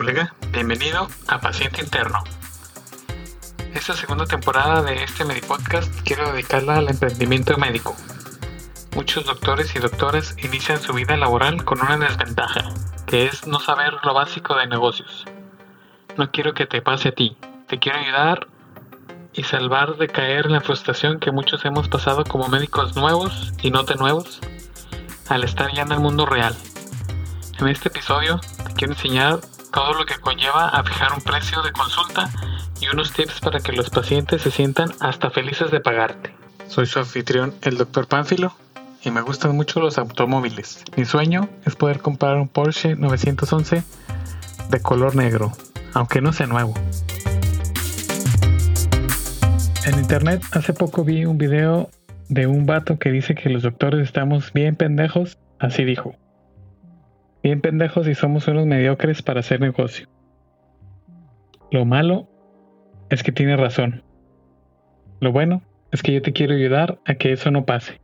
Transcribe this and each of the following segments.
colega, bienvenido a Paciente Interno. Esta segunda temporada de este Medipodcast quiero dedicarla al emprendimiento médico. Muchos doctores y doctoras inician su vida laboral con una desventaja, que es no saber lo básico de negocios. No quiero que te pase a ti, te quiero ayudar y salvar de caer en la frustración que muchos hemos pasado como médicos nuevos y no tan nuevos al estar ya en el mundo real. En este episodio te quiero enseñar todo lo que conlleva a fijar un precio de consulta y unos tips para que los pacientes se sientan hasta felices de pagarte. Soy su anfitrión, el Dr. Pánfilo, y me gustan mucho los automóviles. Mi sueño es poder comprar un Porsche 911 de color negro, aunque no sea nuevo. En internet hace poco vi un video de un vato que dice que los doctores estamos bien pendejos, así dijo. Bien pendejos y somos unos mediocres para hacer negocio. Lo malo es que tiene razón. Lo bueno es que yo te quiero ayudar a que eso no pase.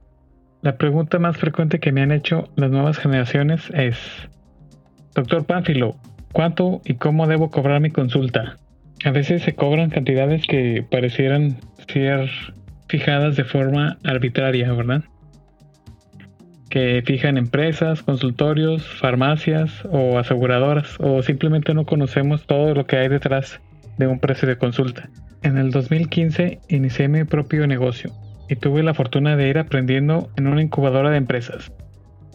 La pregunta más frecuente que me han hecho las nuevas generaciones es, Doctor Pánfilo, ¿cuánto y cómo debo cobrar mi consulta? A veces se cobran cantidades que parecieran ser fijadas de forma arbitraria, ¿verdad? Que fijan empresas, consultorios, farmacias o aseguradoras, o simplemente no conocemos todo lo que hay detrás de un precio de consulta. En el 2015 inicié mi propio negocio y tuve la fortuna de ir aprendiendo en una incubadora de empresas.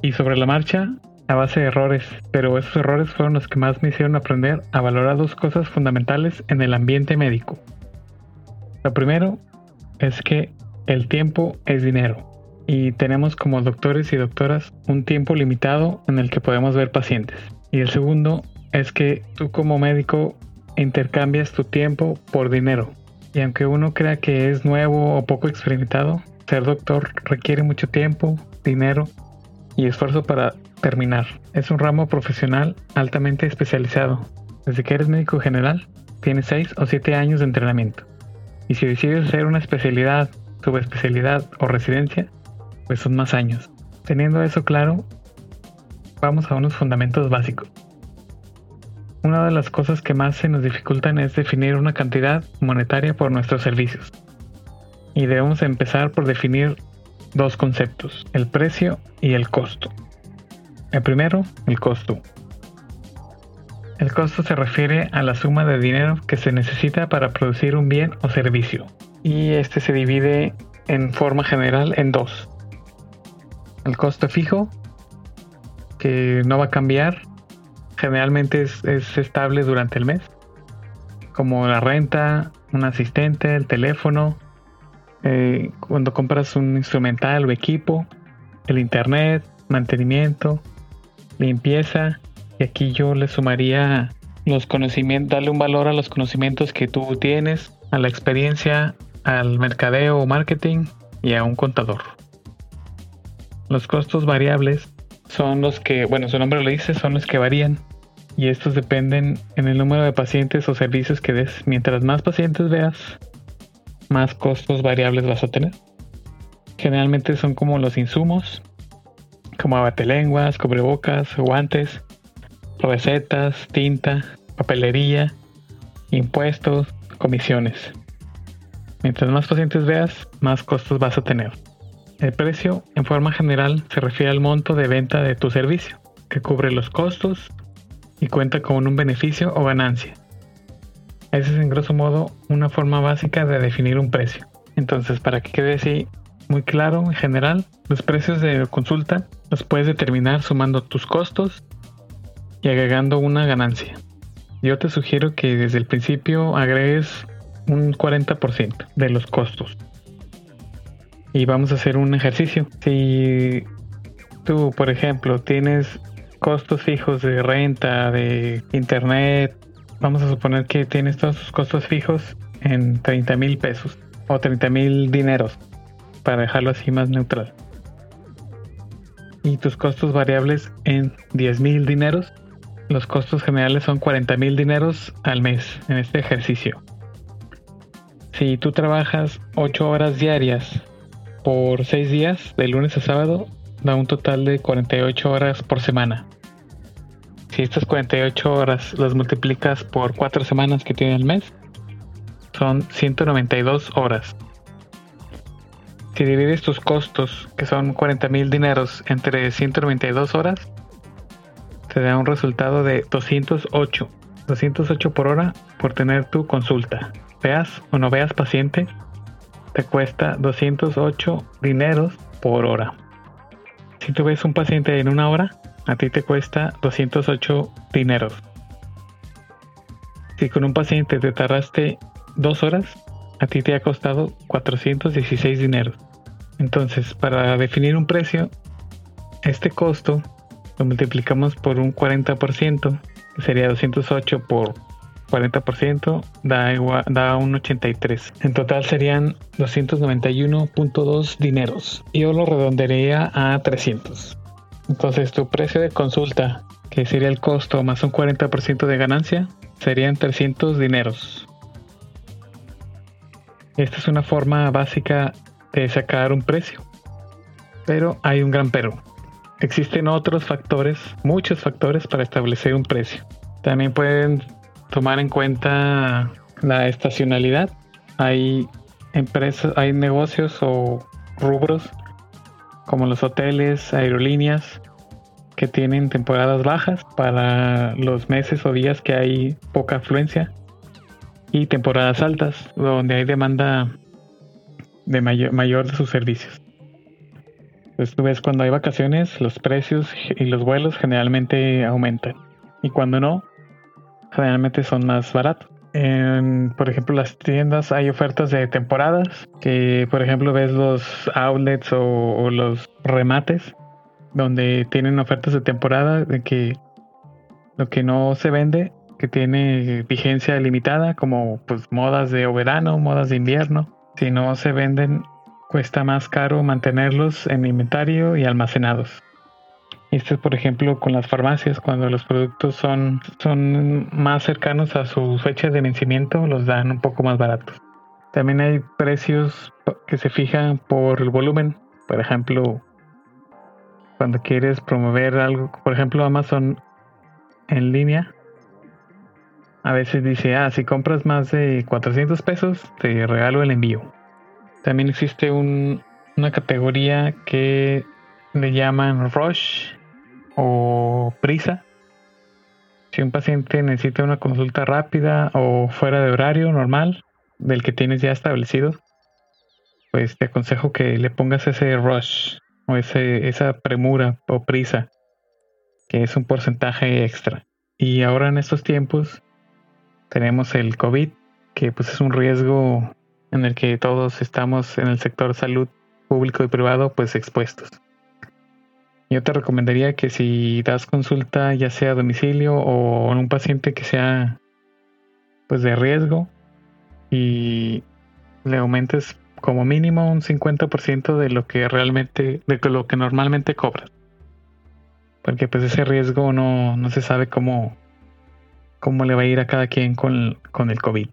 Y sobre la marcha, a base de errores, pero esos errores fueron los que más me hicieron aprender a valorar dos cosas fundamentales en el ambiente médico. Lo primero es que el tiempo es dinero y tenemos como doctores y doctoras un tiempo limitado en el que podemos ver pacientes. Y el segundo es que tú como médico intercambias tu tiempo por dinero. Y aunque uno crea que es nuevo o poco experimentado, ser doctor requiere mucho tiempo, dinero y esfuerzo para terminar. Es un ramo profesional altamente especializado. Desde que eres médico general, tienes 6 o 7 años de entrenamiento. Y si decides hacer una especialidad, subespecialidad o residencia, pues son más años. Teniendo eso claro, vamos a unos fundamentos básicos. Una de las cosas que más se nos dificultan es definir una cantidad monetaria por nuestros servicios. Y debemos empezar por definir dos conceptos, el precio y el costo. El primero, el costo. El costo se refiere a la suma de dinero que se necesita para producir un bien o servicio. Y este se divide en forma general en dos. El costo fijo, que no va a cambiar generalmente es, estable durante el mes, como la renta, un asistente, el teléfono, eh, cuando compras un instrumental o equipo, el internet, mantenimiento, limpieza, y aquí yo le sumaría los conocimientos, darle un valor a los conocimientos que tú tienes, a la experiencia, al mercadeo o marketing y a un contador. Los costos variables son los que, bueno, su nombre lo dice, son los que varían y estos dependen en el número de pacientes o servicios que des. Mientras más pacientes veas, más costos variables vas a tener. Generalmente son como los insumos, como abatelenguas, cubrebocas, guantes, recetas, tinta, papelería, impuestos, comisiones. Mientras más pacientes veas, más costos vas a tener. El precio, en forma general, se refiere al monto de venta de tu servicio, que cubre los costos y cuenta con un beneficio o ganancia. Esa es en grosso modo una forma básica de definir un precio. Entonces, para que quede así muy claro en general, los precios de consulta los puedes determinar sumando tus costos y agregando una ganancia. Yo te sugiero que desde el principio agregues un 40% de los costos. Y vamos a hacer un ejercicio. Si tú, por ejemplo, tienes costos fijos de renta, de internet, vamos a suponer que tienes todos tus costos fijos en 30 mil pesos o 30 mil dineros para dejarlo así más neutral. Y tus costos variables en 10 mil dineros. Los costos generales son 40 mil dineros al mes en este ejercicio. Si tú trabajas 8 horas diarias por 6 días, de lunes a sábado, da un total de 48 horas por semana. Si estas 48 horas las multiplicas por 4 semanas que tiene el mes, son 192 horas. Si divides tus costos, que son 40 mil dineros, entre 192 horas, te da un resultado de 208. 208 por hora por tener tu consulta. Veas o no veas paciente, te cuesta 208 dineros por hora. Si tú ves un paciente en una hora, a ti te cuesta 208 dineros. Si con un paciente te tardaste dos horas, a ti te ha costado 416 dineros. Entonces, para definir un precio, este costo lo multiplicamos por un 40%, que sería 208 por 40%, da, igual, da un 83. En total serían 291.2 dineros. Yo lo redondearía a 300. Entonces tu precio de consulta, que sería el costo más un 40% de ganancia, serían 300 dineros. Esta es una forma básica de sacar un precio. Pero hay un gran pero. Existen otros factores, muchos factores para establecer un precio. También pueden tomar en cuenta la estacionalidad. Hay empresas, hay negocios o rubros como los hoteles, aerolíneas, que tienen temporadas bajas para los meses o días que hay poca afluencia y temporadas altas donde hay demanda de mayor, mayor de sus servicios. Entonces tú ves cuando hay vacaciones los precios y los vuelos generalmente aumentan y cuando no generalmente son más baratos. Por ejemplo, las tiendas hay ofertas de temporadas que, por ejemplo, ves los outlets o, los remates donde tienen ofertas de temporada de que lo que no se vende, que tiene vigencia limitada, como pues modas de verano, modas de invierno, si no se venden, cuesta más caro mantenerlos en inventario y almacenados. Esto es, por ejemplo, con las farmacias, cuando los productos son, son más cercanos a su fecha de vencimiento, los dan un poco más baratos. También hay precios que se fijan por el volumen. Por ejemplo, cuando quieres promover algo, por ejemplo, Amazon en línea, a veces dice, ah, si compras más de 400 pesos, te regalo el envío. También existe una categoría que le llaman Rush, o prisa. Si un paciente necesita una consulta rápida o fuera de horario normal del que tienes ya establecido, pues te aconsejo que le pongas ese rush o ese, esa premura o prisa, que es un porcentaje extra. Y ahora en estos tiempos tenemos el COVID, que pues es un riesgo en el que todos estamos en el sector salud público y privado pues expuestos. Yo te recomendaría que si das consulta ya sea a domicilio o en un paciente que sea pues de riesgo y le aumentes como mínimo un 50% de lo que realmente, de lo que normalmente cobras. Porque pues ese riesgo no, no se sabe cómo, cómo le va a ir a cada quien con, con el COVID.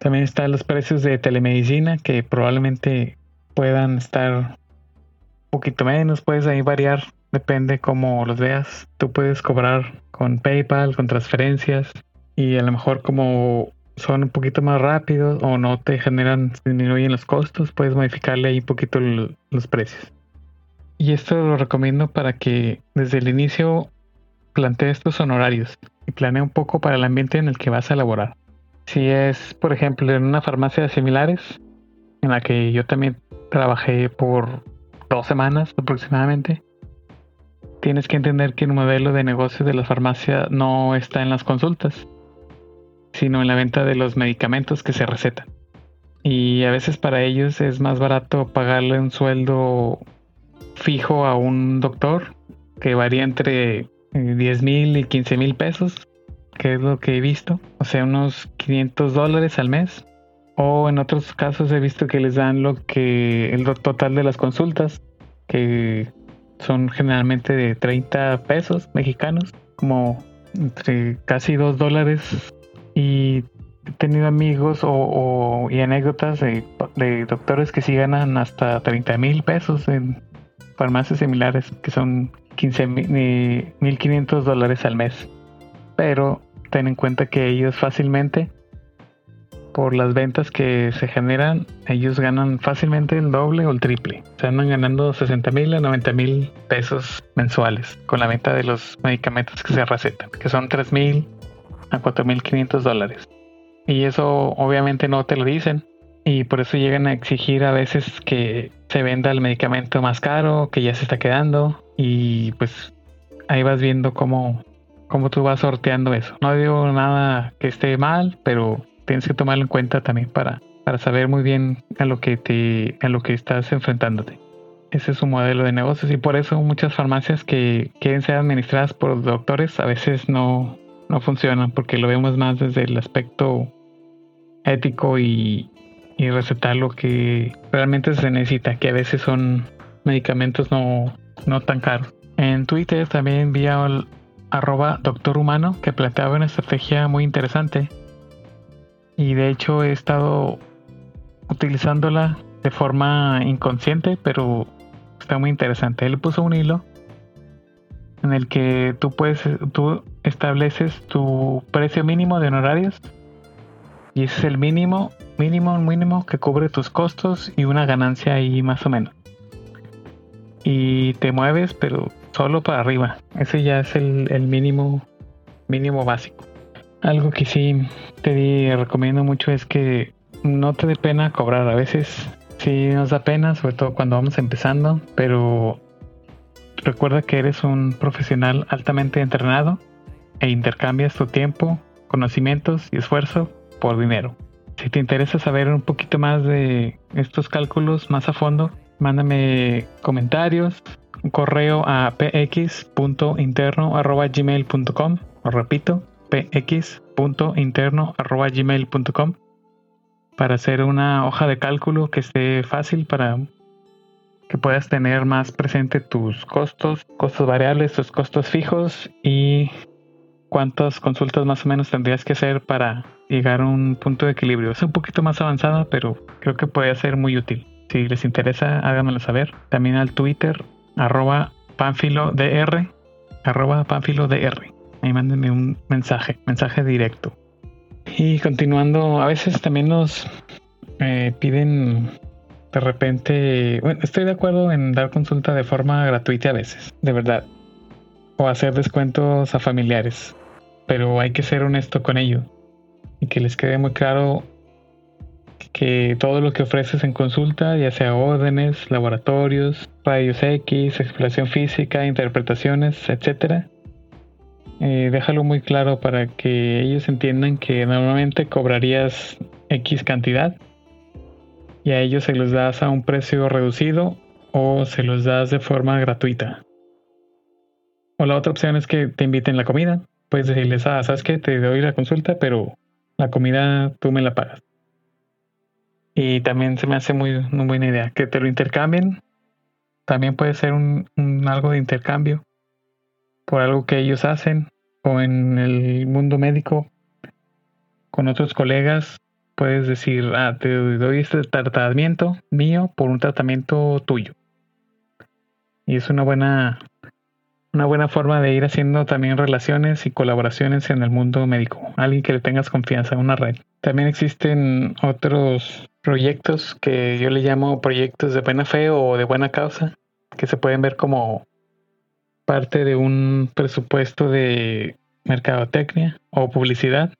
También están los precios de telemedicina que probablemente puedan estar poquito menos, puedes ahí variar, depende cómo los veas. Tú puedes cobrar con PayPal, con transferencias y a lo mejor como son un poquito más rápidos o no te generan, disminuyen los costos, puedes modificarle ahí un poquito los precios. Y esto lo recomiendo para que desde el inicio plantees tus honorarios y planee un poco para el ambiente en el que vas a elaborar. Si es, por ejemplo, en una farmacia de similares, en la que yo también trabajé por dos semanas aproximadamente, tienes que entender que el modelo de negocio de la farmacia no está en las consultas, sino en la venta de los medicamentos que se recetan. Y a veces para ellos es más barato pagarle un sueldo fijo a un doctor que varía entre 10 mil y 15 mil pesos, que es lo que he visto, o sea, unos 500 dólares al mes o en otros casos he visto que les dan lo que el total de las consultas, que son generalmente de 30 pesos mexicanos, como entre casi 2 dólares. Y he tenido amigos o, y anécdotas de, de, doctores que sí ganan hasta 30 mil pesos en farmacias similares, que son 15 ni 1500 dólares al mes. Pero ten en cuenta que ellos fácilmente, por las ventas que se generan, ellos ganan fácilmente el doble o el triple. Se andan ganando 60 mil a 90 mil pesos mensuales con la venta de los medicamentos que se recetan, que son 3 mil a 4 mil 500 dólares. Y eso obviamente no te lo dicen. Y por eso llegan a exigir a veces que se venda el medicamento más caro, que ya se está quedando. Y pues ahí vas viendo cómo, cómo tú vas sorteando eso. No digo nada que esté mal, pero tienes que tomarlo en cuenta también para, para saber muy bien a lo que te, a lo que estás enfrentándote. Ese es un modelo de negocios y por eso muchas farmacias que quieren ser administradas por doctores a veces no, no funcionan porque lo vemos más desde el aspecto ético y, y recetar lo que realmente se necesita, que a veces son medicamentos no, no tan caros. En Twitter también vi al arroba doctor humano que planteaba una estrategia muy interesante y de hecho he estado utilizándola de forma inconsciente pero está muy interesante. Él puso un hilo en el que tú puedes, tú estableces tu precio mínimo de honorarios y ese es el mínimo, mínimo, mínimo que cubre tus costos y una ganancia ahí más o menos. Y te mueves, pero solo para arriba. Ese ya es el, el mínimo, mínimo básico. Algo que sí te recomiendo mucho es que no te dé pena cobrar. A veces sí nos da pena, sobre todo cuando vamos empezando, pero recuerda que eres un profesional altamente entrenado e intercambias tu tiempo, conocimientos y esfuerzo por dinero. Si te interesa saber un poquito más de estos cálculos más a fondo, mándame comentarios, un correo a px.interno.gmail.com, os repito, px.interno.gmail.com para hacer una hoja de cálculo que esté fácil para que puedas tener más presente tus costos, costos variables, tus costos fijos y cuántas consultas más o menos tendrías que hacer para llegar a un punto de equilibrio. Es un poquito más avanzado, pero creo que puede ser muy útil. Si les interesa, háganmelo saber. También al Twitter, arroba panfilodr, arroba panfilodr. Ahí mándenme un mensaje, mensaje directo. Y continuando, a veces también nos eh, piden de repente, bueno, estoy de acuerdo en dar consulta de forma gratuita a veces, de verdad. O hacer descuentos a familiares. Pero hay que ser honesto con ello. Y que les quede muy claro que todo lo que ofreces en consulta, ya sea órdenes, laboratorios, rayos X, exploración física, interpretaciones, etcétera, eh, déjalo muy claro para que ellos entiendan que normalmente cobrarías X cantidad y a ellos se los das a un precio reducido o se los das de forma gratuita. O la otra opción es que te inviten la comida. Puedes decirles, ah, sabes que te doy la consulta, pero la comida tú me la pagas. Y también se me hace muy, buena idea que te lo intercambien. También puede ser un algo de intercambio por algo que ellos hacen o en el mundo médico con otros colegas puedes decir, ah, te doy este tratamiento mío por un tratamiento tuyo. Y es una buena, una buena forma de ir haciendo también relaciones y colaboraciones en el mundo médico. Alguien que le tengas confianza, una red. También existen otros proyectos que yo le llamo proyectos de buena fe o de buena causa, que se pueden ver como parte de un presupuesto de mercadotecnia o publicidad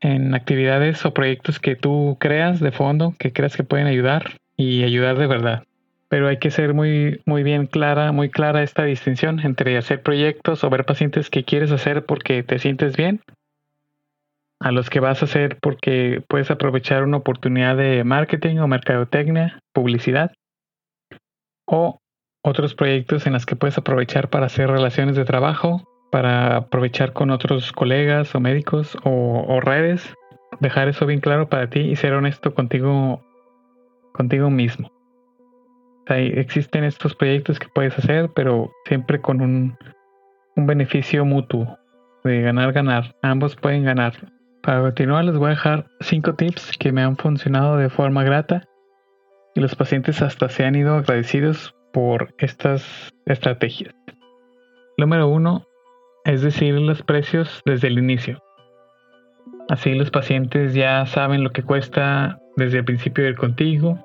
en actividades o proyectos que tú creas de fondo, que creas que pueden ayudar y ayudar de verdad. Pero hay que ser muy, muy bien clara, muy clara esta distinción entre hacer proyectos o ver pacientes que quieres hacer porque te sientes bien, a los que vas a hacer porque puedes aprovechar una oportunidad de marketing o mercadotecnia, publicidad, o otros proyectos en los que puedes aprovechar para hacer relaciones de trabajo, para aprovechar con otros colegas o médicos o, redes, dejar eso bien claro para ti y ser honesto contigo, contigo mismo. existen estos proyectos que puedes hacer, pero siempre con un, un beneficio mutuo, de ganar, ganar. Ambos pueden ganar. Para continuar les voy a dejar cinco tips que me han funcionado de forma grata y los pacientes hasta se han ido agradecidos por estas estrategias. Número uno es decir los precios desde el inicio. Así los pacientes ya saben lo que cuesta desde el principio de ir contigo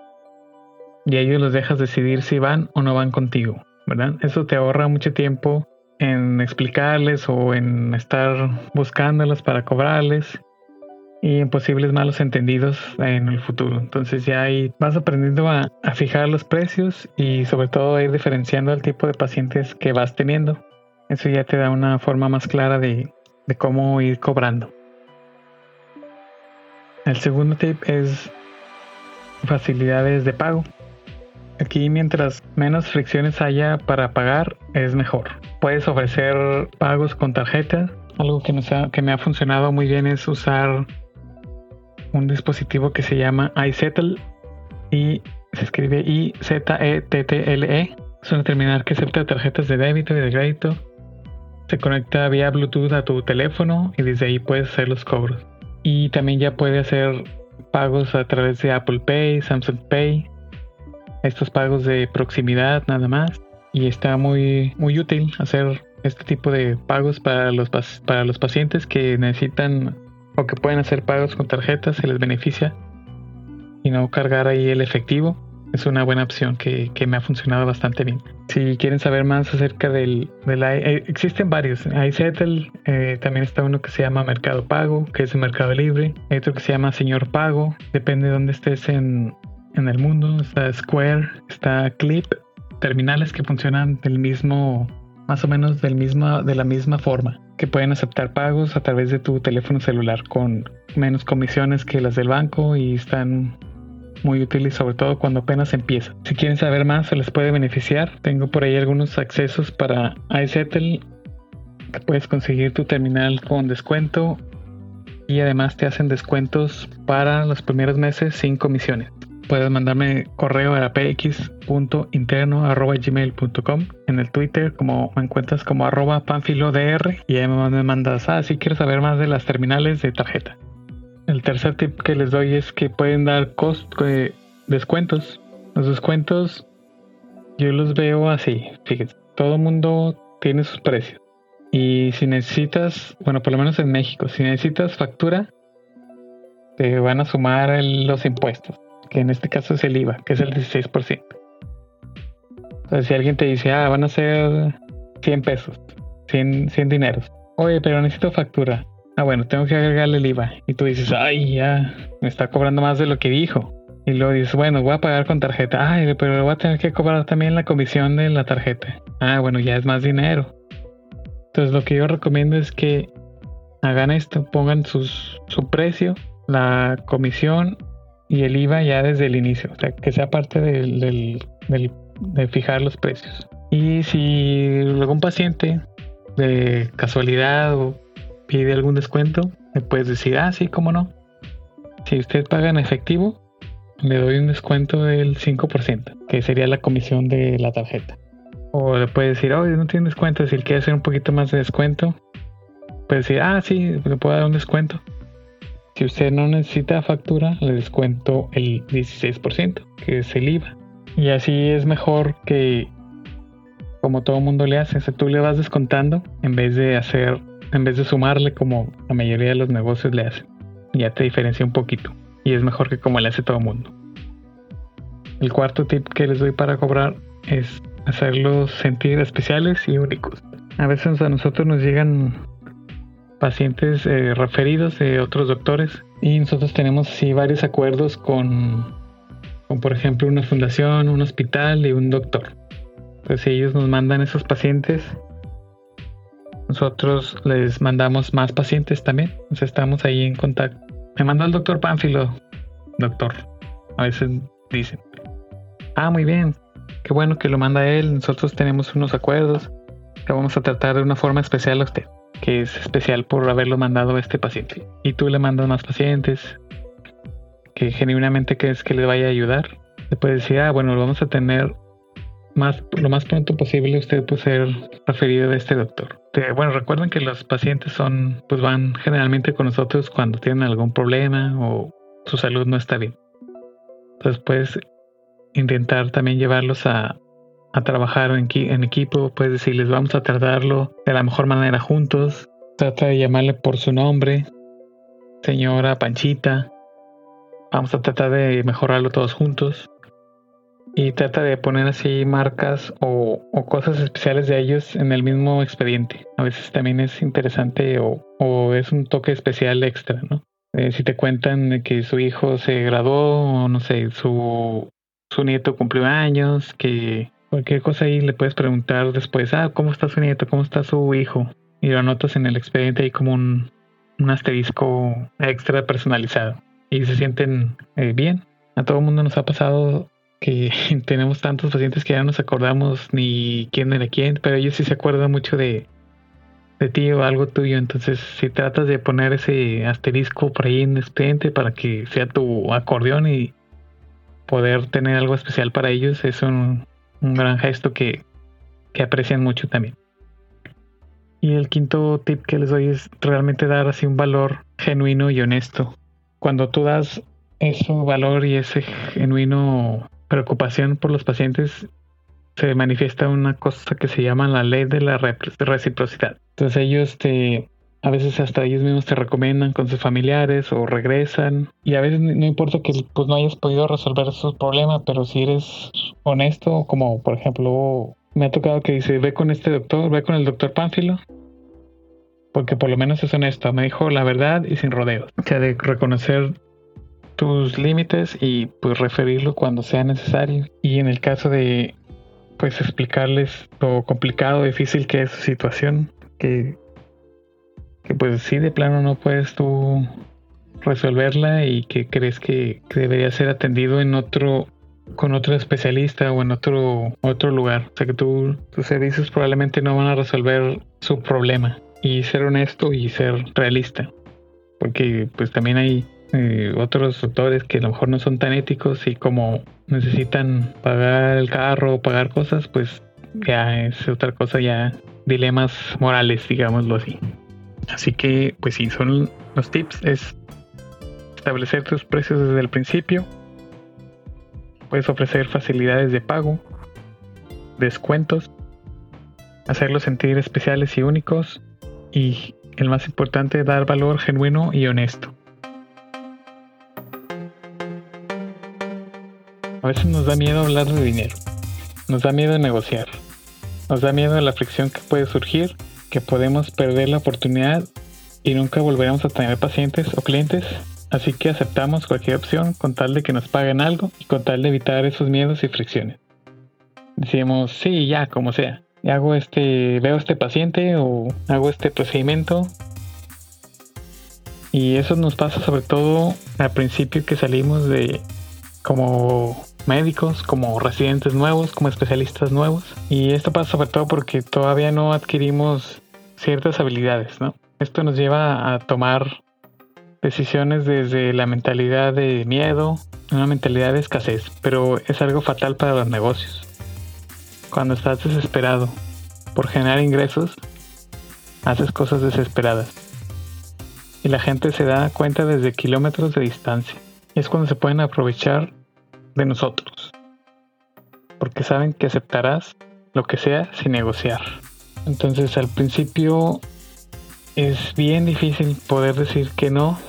y ellos los dejas decidir si van o no van contigo, ¿verdad? Eso te ahorra mucho tiempo en explicarles o en estar buscándolos para cobrarles y posibles malos entendidos en el futuro. Entonces ya ahí vas aprendiendo a, fijar los precios y sobre todo a ir diferenciando el tipo de pacientes que vas teniendo. Eso ya te da una forma más clara de, cómo ir cobrando. El segundo tip es facilidades de pago. Aquí mientras menos fricciones haya para pagar es mejor. Puedes ofrecer pagos con tarjeta. Algo que me ha funcionado muy bien es usar un dispositivo que se llama iSettle y se escribe I-Z-E-T-T-L-E. E. Es una terminal que acepta tarjetas de débito y de crédito. Se conecta vía Bluetooth a tu teléfono y desde ahí puedes hacer los cobros. Y también ya puede hacer pagos a través de Apple Pay, Samsung Pay estos pagos de proximidad nada más y está muy muy útil hacer este tipo de pagos para los para los pacientes que necesitan o que pueden hacer pagos con tarjetas se les beneficia y no cargar ahí el efectivo es una buena opción que, me ha funcionado bastante bien. Si quieren saber más acerca del, del eh, existen varios. iSettle, eh, también está uno que se llama Mercado Pago, que es el Mercado Libre. Hay otro que se llama Señor Pago, depende de dónde estés en, en el mundo. Está Square, está Clip, terminales que funcionan del mismo, más o menos del de la misma forma, que pueden aceptar pagos a través de tu teléfono celular con menos comisiones que las del banco y están muy útiles sobre todo cuando apenas empieza. Si quieren saber más se les puede beneficiar, tengo por ahí algunos accesos para iSettle que puedes conseguir tu terminal con descuento y además te hacen descuentos para los primeros meses sin comisiones puedes mandarme correo a px.interno.gmail.com en el Twitter como me encuentras como arroba panfilodr y ahí me mandas, ah, si quieres saber más de las terminales de tarjeta. El tercer tip que les doy es que pueden dar cost, eh, descuentos. Los descuentos yo los veo así, fíjense, todo mundo tiene sus precios. Y si necesitas, bueno, por lo menos en México, si necesitas factura, te van a sumar los impuestos que en este caso es el IVA, que es el 16%. Entonces, si alguien te dice, ah, van a ser 100 pesos, 100, 100 dineros. Oye, pero necesito factura. Ah, bueno, tengo que agregarle el IVA. Y tú dices, ay, ya, me está cobrando más de lo que dijo. Y luego dices, bueno, voy a pagar con tarjeta. Ay, pero voy a tener que cobrar también la comisión de la tarjeta. Ah, bueno, ya es más dinero. Entonces, lo que yo recomiendo es que hagan esto, pongan sus, su precio, la comisión y el IVA ya desde el inicio, o sea, que sea parte del, de fijar los precios. Y si algún paciente de casualidad o pide algún descuento, me puedes decir, ah, sí, cómo no. Si usted paga en efectivo, le doy un descuento del 5%, que sería la comisión de la tarjeta. O le puede decir, oh, no tiene descuento, si él quiere hacer un poquito más de descuento, puede decir, ah, sí, le puedo dar un descuento. Si usted no necesita factura, le descuento el 16%, que es el IVA. Y así es mejor que, como todo mundo le hace, tú le vas descontando en vez de hacer, en vez de sumarle como la mayoría de los negocios le hacen. Ya te diferencia un poquito. Y es mejor que como le hace todo mundo. El cuarto tip que les doy para cobrar es hacerlos sentir especiales y únicos. A veces a nosotros nos llegan pacientes eh, referidos de otros doctores y nosotros tenemos así varios acuerdos con, con, por ejemplo, una fundación, un hospital y un doctor. Entonces ellos nos mandan esos pacientes, nosotros les mandamos más pacientes también. Entonces estamos ahí en contacto. Me mandó el doctor Pánfilo, doctor. A veces dicen, ah, muy bien, qué bueno que lo manda él. Nosotros tenemos unos acuerdos que vamos a tratar de una forma especial a usted que es especial por haberlo mandado a este paciente. Y tú le mandas más pacientes que genuinamente crees que le vaya a ayudar. Le puedes decir, ah, bueno, lo vamos a tener más, lo más pronto posible usted puede ser referido de este doctor. bueno, recuerden que los pacientes son, pues van generalmente con nosotros cuando tienen algún problema o su salud no está bien. Entonces puedes intentar también llevarlos a, a trabajar en, en equipo, puedes decirles vamos a tratarlo de la mejor manera juntos, trata de llamarle por su nombre, señora Panchita, vamos a tratar de mejorarlo todos juntos y trata de poner así marcas o, cosas especiales de ellos en el mismo expediente. A veces también es interesante o, es un toque especial extra, ¿no? Eh, si te cuentan que su hijo se graduó o no sé, su, su nieto cumplió años, que cualquier cosa ahí le puedes preguntar después, ah, ¿cómo está su nieto? ¿Cómo está su hijo? Y lo anotas en el expediente ahí como un, un asterisco extra personalizado. Y se sienten eh, bien. A todo el mundo nos ha pasado que tenemos tantos pacientes que ya no nos acordamos ni quién era quién, pero ellos sí se acuerdan mucho de, de ti o algo tuyo. Entonces, si tratas de poner ese asterisco por ahí en el expediente para que sea tu acordeón y poder tener algo especial para ellos, es un, gran gesto que, que aprecian mucho también. Y el quinto tip que les doy es realmente dar así un valor genuino y honesto. Cuando tú das ese valor y ese genuino preocupación por los pacientes se manifiesta una cosa que se llama la ley de la reciprocidad. Entonces ellos te, a veces hasta ellos mismos te recomiendan con sus familiares o regresan y a veces no importa que pues no hayas podido resolver sus problemas, pero si eres honesto, como por ejemplo me ha tocado que dice ve con este doctor, ve con el doctor Pánfilo, porque por lo menos es honesto, me dijo la verdad y sin rodeos. O sea, de reconocer tus límites y pues referirlo cuando sea necesario. Y en el caso de pues explicarles lo complicado, difícil que es su situación, que, que pues sí de plano no puedes tú resolverla y que crees que, debería ser atendido en otro con otro especialista o en otro otro lugar. O sea que tú, tus servicios probablemente no van a resolver su problema. Y ser honesto y ser realista. Porque pues también hay eh, otros doctores que a lo mejor no son tan éticos y como necesitan pagar el carro o pagar cosas, pues ya es otra cosa, ya dilemas morales, digámoslo así. Así que, pues sí, son los tips, es establecer tus precios desde el principio. Puedes ofrecer facilidades de pago, descuentos, hacerlos sentir especiales y únicos y el más importante, dar valor genuino y honesto. A veces nos da miedo hablar de dinero, nos da miedo negociar, nos da miedo la fricción que puede surgir, que podemos perder la oportunidad y nunca volveremos a tener pacientes o clientes, así que aceptamos cualquier opción con tal de que nos paguen algo y con tal de evitar esos miedos y fricciones. Decimos, sí, ya, como sea. Hago este, veo este paciente o hago este procedimiento. Y eso nos pasa sobre todo al principio que salimos de como médicos, como residentes nuevos, como especialistas nuevos. Y esto pasa sobre todo porque todavía no adquirimos ciertas habilidades, ¿no? Esto nos lleva a tomar decisiones desde la mentalidad de miedo, una mentalidad de escasez, pero es algo fatal para los negocios. Cuando estás desesperado por generar ingresos, haces cosas desesperadas. Y la gente se da cuenta desde kilómetros de distancia. Y es cuando se pueden aprovechar de nosotros, porque saben que aceptarás lo que sea sin negociar. Entonces al principio es bien difícil poder decir que no,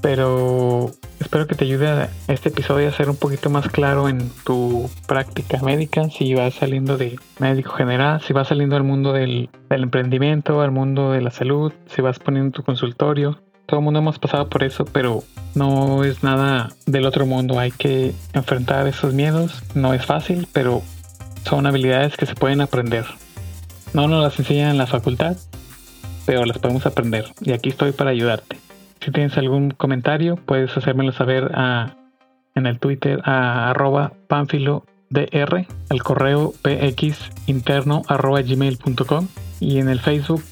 pero espero que te ayude a este episodio a ser un poquito más claro en tu práctica médica, si vas saliendo de médico general, si vas saliendo al mundo del, del emprendimiento, al mundo de la salud, si vas poniendo tu consultorio. Todo el mundo hemos pasado por eso, pero no es nada del otro mundo. Hay que enfrentar esos miedos. No es fácil, pero son habilidades que se pueden aprender. No nos las enseñan en la facultad, pero las podemos aprender. Y aquí estoy para ayudarte. Si tienes algún comentario, puedes hacérmelo saber a, en el Twitter a arroba panfilo dr, el correo pxinterno arroba gmail.com y en el Facebook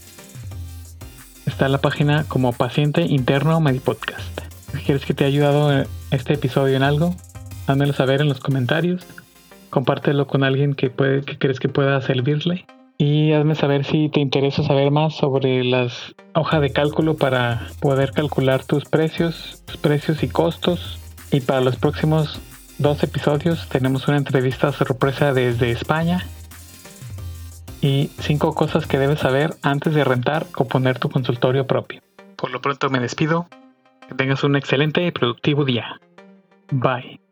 está la página como paciente interno Medipodcast. Si quieres que te haya ayudado este episodio en algo, házmelo saber en los comentarios. Compártelo con alguien que, puede, que crees que pueda servirle. Y hazme saber si te interesa saber más sobre las hojas de cálculo para poder calcular tus precios, tus precios y costos. Y para los próximos dos episodios. Tenemos una entrevista sorpresa desde España. Y cinco cosas que debes saber antes de rentar o poner tu consultorio propio. Por lo pronto me despido. Que tengas un excelente y productivo día. Bye.